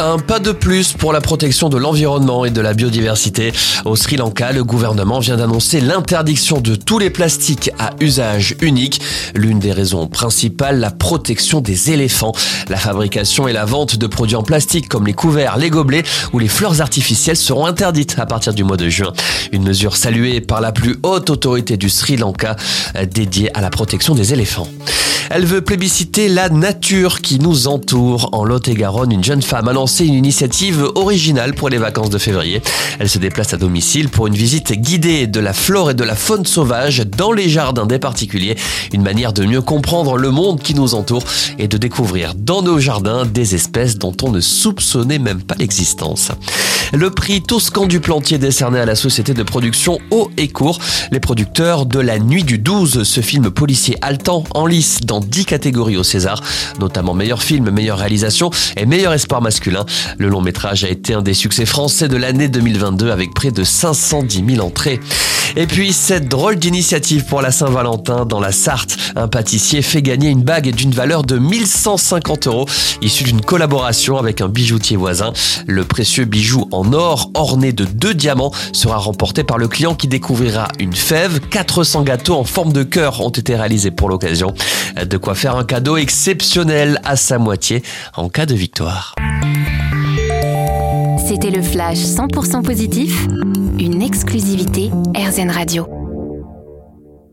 Un pas de plus pour la protection de l'environnement et de la biodiversité. Au Sri Lanka, le gouvernement vient d'annoncer l'interdiction de tous les plastiques à usage unique. L'une des raisons principales, la protection des éléphants. La fabrication et la vente de produits en plastique comme les couverts, les gobelets ou les fleurs artificielles seront interdites à partir du mois de juin. Une mesure saluée par la plus haute autorité du Sri Lanka dédiée à la protection des éléphants. Elle veut plébisciter la nature qui nous entoure. En Lot-et-Garonne, une jeune femme a lancé une initiative originale pour les vacances de février. Elle se déplace à domicile pour une visite guidée de la flore et de la faune sauvage dans les jardins des particuliers. Une manière de mieux comprendre le monde qui nous entoure et de découvrir dans nos jardins des espèces dont on ne soupçonnait même pas l'existence. Le prix Toscan du Plantier décerné à la société de production Haut et Court. Les producteurs de La Nuit du 12, ce film policier haletant en lice 10 catégories au César, notamment meilleur film, meilleure réalisation et meilleur espoir masculin. Le long métrage a été un des succès français de l'année 2022 avec près de 510 000 entrées. Et puis cette drôle d'initiative pour la Saint-Valentin dans la Sarthe. Un pâtissier fait gagner une bague d'une valeur de 1150 euros issue d'une collaboration avec un bijoutier voisin. Le précieux bijou en or orné de deux diamants sera remporté par le client qui découvrira une fève. 400 gâteaux en forme de cœur ont été réalisés pour l'occasion. De quoi faire un cadeau exceptionnel à sa moitié en cas de victoire. C'était le flash 100% positif, une exclusivité Radio.